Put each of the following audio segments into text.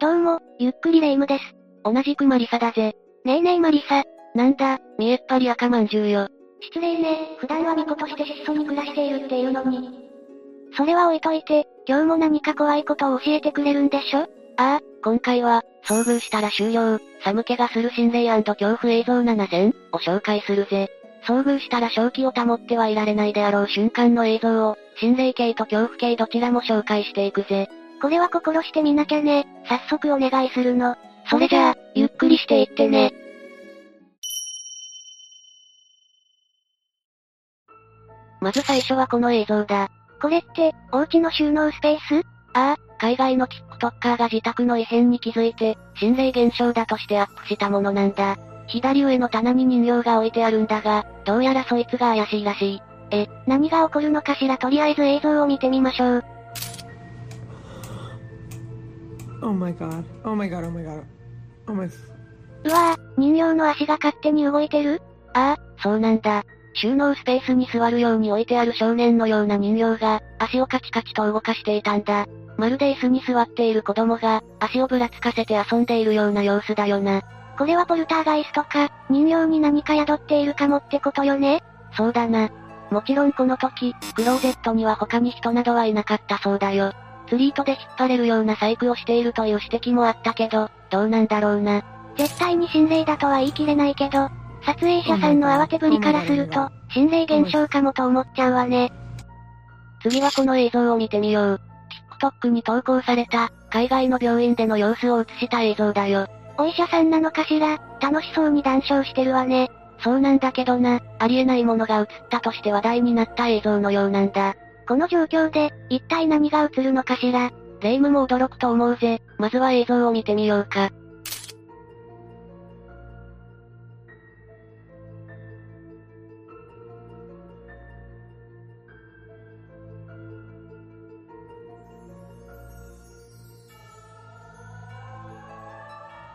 どうも、ゆっくりレ夢ムです。同じくマリサだぜ。ねえねえマリサ。なんだ、見えっぱり赤まんじゅうよ。失礼ね普段は巫女として質素に暮らしているっていうのに。それは置いといて、今日も何か怖いことを教えてくれるんでしょ？ああ、今回は、遭遇したら終了、寒気がする心霊恐怖映像7選を紹介するぜ。遭遇したら正気を保ってはいられないであろう瞬間の映像を、心霊系と恐怖系どちらも紹介していくぜ。これは心してみなきゃね。早速お願いするの。それじゃあ、ゆっくりしていってね。まず最初はこの映像だ。これって、お家の収納スペース？ああ、海外の TikToker が自宅の異変に気づいて、心霊現象だとしてアップしたものなんだ。左上の棚に人形が置いてあるんだが、どうやらそいつが怪しいらしい。え、何が起こるのかしら？とりあえず映像を見てみましょう。Oh my god. Oh my god, oh my god. Oh my... うわぁ、人形の足が勝手に動いてる？ああ、そうなんだ。収納スペースに座るように置いてある少年のような人形が、足をカチカチと動かしていたんだ。まるで椅子に座っている子供が、足をぶらつかせて遊んでいるような様子だよな。これはポルターガイストか、人形に何か宿っているかもってことよね？そうだな。もちろんこの時、クローゼットには他に人などはいなかったそうだよ。釣り糸で引っ張れるような細工をしているという指摘もあったけど、どうなんだろうな。絶対に心霊だとは言い切れないけど、撮影者さんの慌てぶりからすると、心霊現象かもと思っちゃうわね。次はこの映像を見てみよう。TikTok に投稿された、海外の病院での様子を映した映像だよ。お医者さんなのかしら？楽しそうに談笑してるわね。そうなんだけどな、ありえないものが映ったとして話題になった映像のようなんだ。この状況で、一体何が映るのかしら？霊夢も驚くと思うぜ。まずは映像を見てみようか。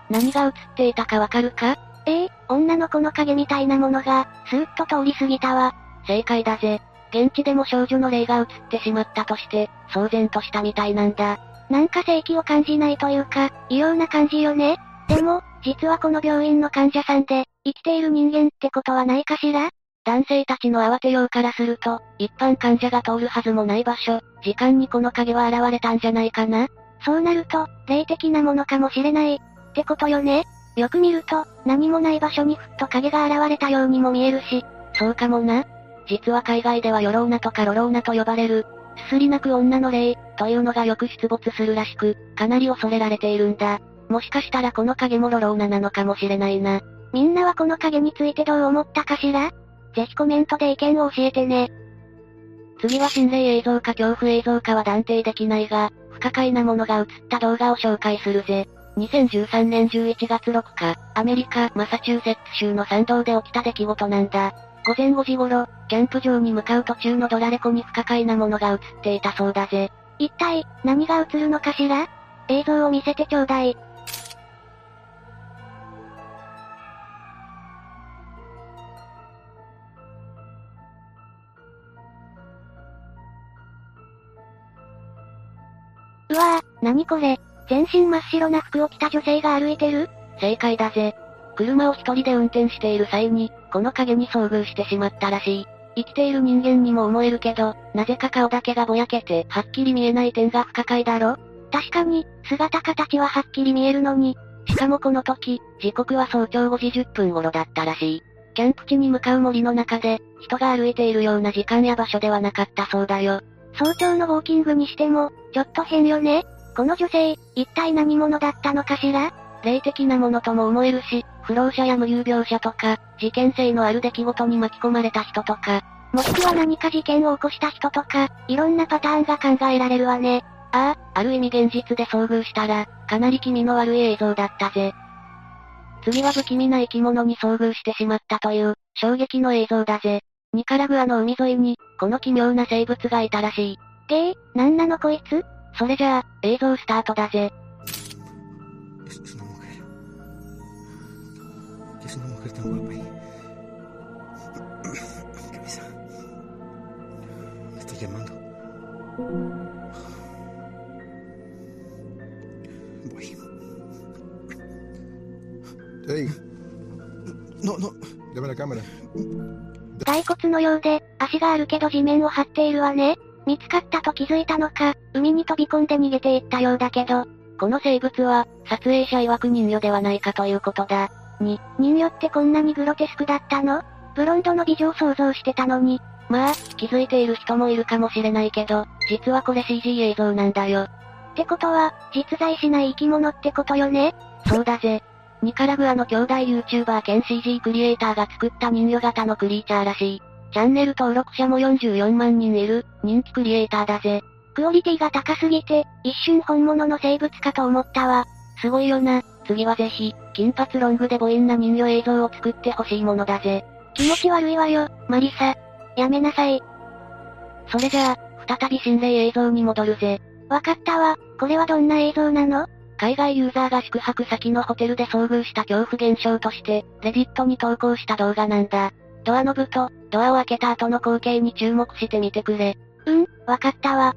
何が映っていたかわかるか？ええー、女の子の影みたいなものが、スーッと通り過ぎたわ。正解だぜ。現地でも少女の霊が映ってしまったとして、騒然としたみたいなんだ。なんか正気を感じないというか、異様な感じよね。でも、実はこの病院の患者さんで、生きている人間ってことはないかしら？男性たちの慌てようからすると、一般患者が通るはずもない場所、時間にこの影は現れたんじゃないかなそうなると、霊的なものかもしれない、ってことよね。よく見ると、何もない場所にふっと影が現れたようにも見えるし。そうかもな。実は海外ではヨローナとかロローナと呼ばれる、すすり泣く女の霊、というのがよく出没するらしく、かなり恐れられているんだ。もしかしたらこの影もロローナなのかもしれないな。みんなはこの影についてどう思ったかしら？ぜひコメントで意見を教えてね。次は心霊映像か恐怖映像かは断定できないが、不可解なものが映った動画を紹介するぜ。2013年11月6日、アメリカ・マサチューセッツ州の山道で起きた出来事なんだ。午前5時頃、キャンプ場に向かう途中のドラレコに不可解なものが映っていたそうだぜ。一体、何が映るのかしら？映像を見せてちょうだい。うわぁ、なにこれ？全身真っ白な服を着た女性が歩いてる？正解だぜ。車を一人で運転している際に、この影に遭遇してしまったらしい。生きている人間にも思えるけど、なぜか顔だけがぼやけて、はっきり見えない点が不可解だろ？確かに、姿形ははっきり見えるのに。しかもこの時、時刻は早朝5時10分頃だったらしい。キャンプ地に向かう森の中で、人が歩いているような時間や場所ではなかったそうだよ。早朝のウォーキングにしても、ちょっと変よねこの女性、一体何者だったのかしら？霊的なものとも思えるし、不老者や無有病者とか、事件性のある出来事に巻き込まれた人とか、もしくは何か事件を起こした人とか、いろんなパターンが考えられるわね。ああ、ある意味現実で遭遇したら、かなり気味の悪い映像だったぜ。次は不気味な生き物に遭遇してしまったという、衝撃の映像だぜ。ニカラグアの海沿いに、この奇妙な生物がいたらしい。げえ、なんなのこいつ？それじゃあ、映像スタートだぜ。Voy. Ey. No, no. Dame la cámara. 骸骨のようで、足があるけど地面を張っているわね。見つかったと気づいたのか、海に飛び込んで逃げていったようだけど、この生物は、撮影者曰く人魚ではないかということだ。に、人魚ってこんなにグロテスクだったの？ブロンドの美女を想像してたのに。まあ、気づいている人もいるかもしれないけど、実はこれ CG 映像なんだよ。ってことは、実在しない生き物ってことよね？そうだぜ。ニカラグアの兄弟 YouTuber 兼 CG クリエイターが作った人魚型のクリーチャーらしい。チャンネル登録者も44万人いる、人気クリエイターだぜ。クオリティが高すぎて、一瞬本物の生物かと思ったわ。すごいよな。次はぜひ、金髪ロングで母音な人魚映像を作ってほしいものだぜ。気持ち悪いわよ、マリサ。やめなさい。それじゃあ、再び心霊映像に戻るぜ。わかったわ。これはどんな映像なの？海外ユーザーが宿泊先のホテルで遭遇した恐怖現象として、レディットに投稿した動画なんだ。ドアノブと、ドアを開けた後の光景に注目してみてくれ。うん、わかったわ。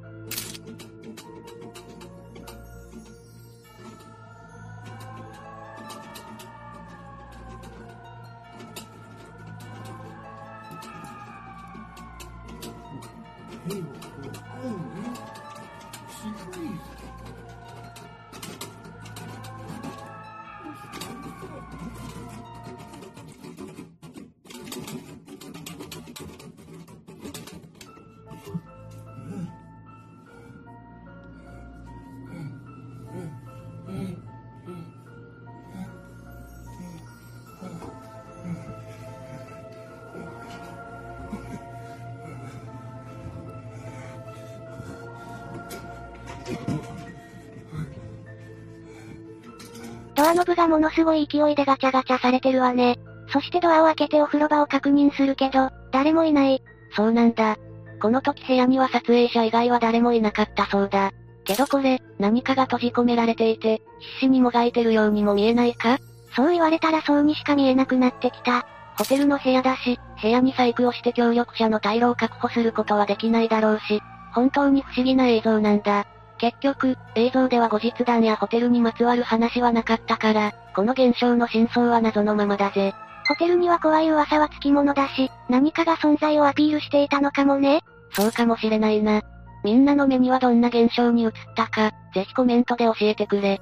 ドアノブがものすごい勢いでガチャガチャされてるわね。そしてドアを開けてお風呂場を確認するけど、誰もいない。そうなんだ。この時部屋には撮影者以外は誰もいなかったそうだ。けどこれ、何かが閉じ込められていて、必死にもがいてるようにも見えないか？そう言われたらそうにしか見えなくなってきた。ホテルの部屋だし、部屋に細工をして協力者の退路を確保することはできないだろうし、本当に不思議な映像なんだ。結局、映像では後日談やホテルにまつわる話はなかったから、この現象の真相は謎のままだぜ。ホテルには怖い噂はつきものだし、何かが存在をアピールしていたのかもね。そうかもしれないな。みんなの目にはどんな現象に映ったか、ぜひコメントで教えてくれ。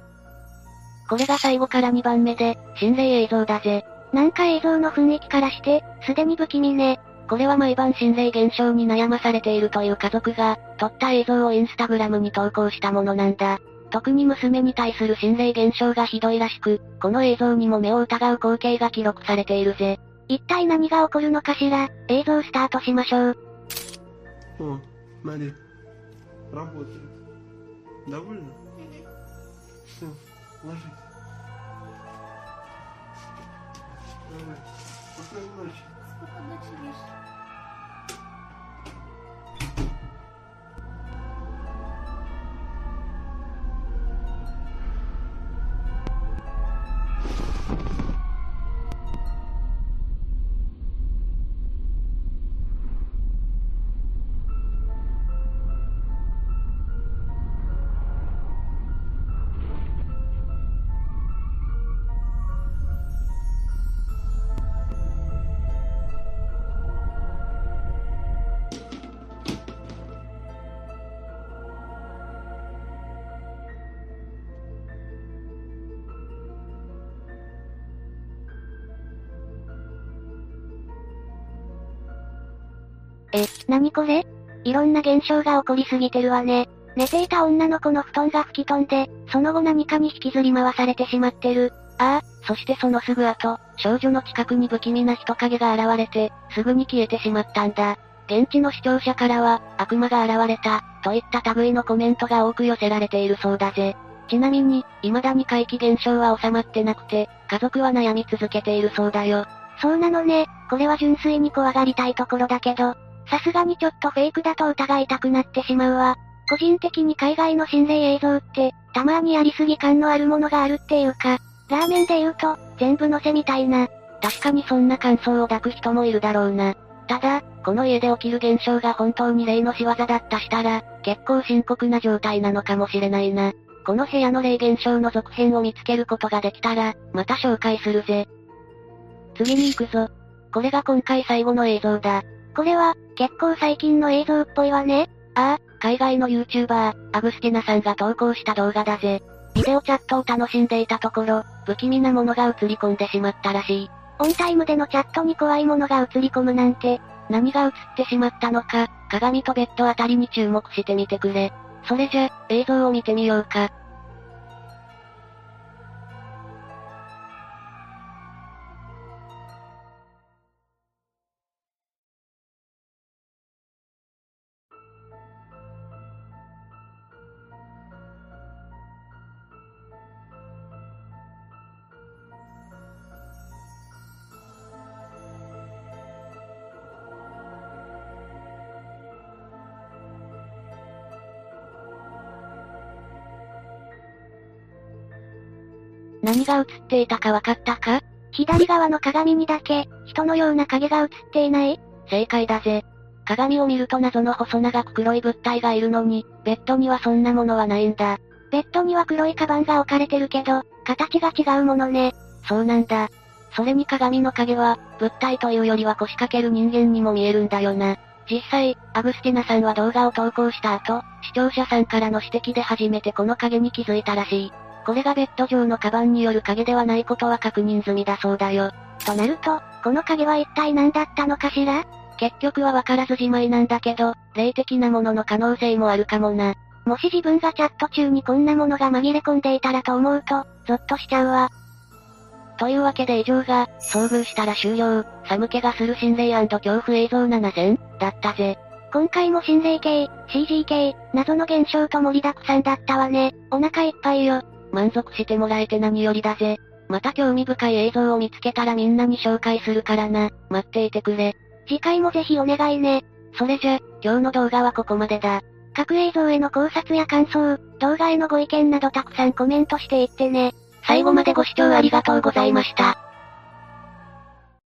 これが最後から2番目で、心霊映像だぜ。なんか映像の雰囲気からして、すでに不気味ね。これは毎晩心霊現象に悩まされているという家族が、撮った映像をインスタグラムに投稿したものなんだ。特に娘に対する心霊現象がひどいらしく、この映像にも目を疑う光景が記録されているぜ。一体何が起こるのかしら、映像スタートしましょう。Одночі ніж. なにこれ？いろんな現象が起こりすぎてるわね。寝ていた女の子の布団が吹き飛んで、その後何かに引きずり回されてしまってる。ああ、そしてそのすぐ後、少女の近くに不気味な人影が現れて、すぐに消えてしまったんだ。現地の視聴者からは、悪魔が現れた、といった類のコメントが多く寄せられているそうだぜ。ちなみに、未だに怪奇現象は収まってなくて、家族は悩み続けているそうだよ。そうなのね、これは純粋に怖がりたいところだけど、さすがにちょっとフェイクだと疑いたくなってしまうわ。個人的に海外の心霊映像って、たまにやりすぎ感のあるものがあるっていうか、ラーメンで言うと、全部乗せみたいな。確かにそんな感想を抱く人もいるだろうな。ただ、この家で起きる現象が本当に霊の仕業だったしたら、結構深刻な状態なのかもしれないな。この部屋の霊現象の続編を見つけることができたら、また紹介するぜ。次に行くぞ。これが今回最後の映像だ。これは、結構最近の映像っぽいわね。ああ、海外の YouTuber、アグスティナさんが投稿した動画だぜ。ビデオチャットを楽しんでいたところ、不気味なものが映り込んでしまったらしい。オンタイムでのチャットに怖いものが映り込むなんて、何が映ってしまったのか、鏡とベッドあたりに注目してみてくれ。それじゃ、映像を見てみようか。何が映っていたかわかったか？左側の鏡にだけ、人のような影が映っていない？正解だぜ。鏡を見ると謎の細長く黒い物体がいるのに、ベッドにはそんなものはないんだ。ベッドには黒いカバンが置かれてるけど、形が違うものね。そうなんだ。それに鏡の影は、物体というよりは腰掛ける人間にも見えるんだよな。実際、アグスティナさんは動画を投稿した後、視聴者さんからの指摘で初めてこの影に気づいたらしい。これがベッド上のカバンによる影ではないことは確認済みだそうだよ。となると、この影は一体何だったのかしら？結局はわからずじまいなんだけど、霊的なものの可能性もあるかもな。もし自分がチャット中にこんなものが紛れ込んでいたらと思うと、ゾッとしちゃうわ。というわけで以上が、遭遇したら終了、寒気がする心霊恐怖映像7000だったぜ。今回も心霊系、CG 系、謎の現象と盛りだくさんだったわね。お腹いっぱいよ。満足してもらえて何よりだぜ。また興味深い映像を見つけたらみんなに紹介するからな。待っていてくれ。次回もぜひお願いね。それじゃ、今日の動画はここまでだ。各映像への考察や感想、動画へのご意見などたくさんコメントしていってね。最後までご視聴ありがとうございました。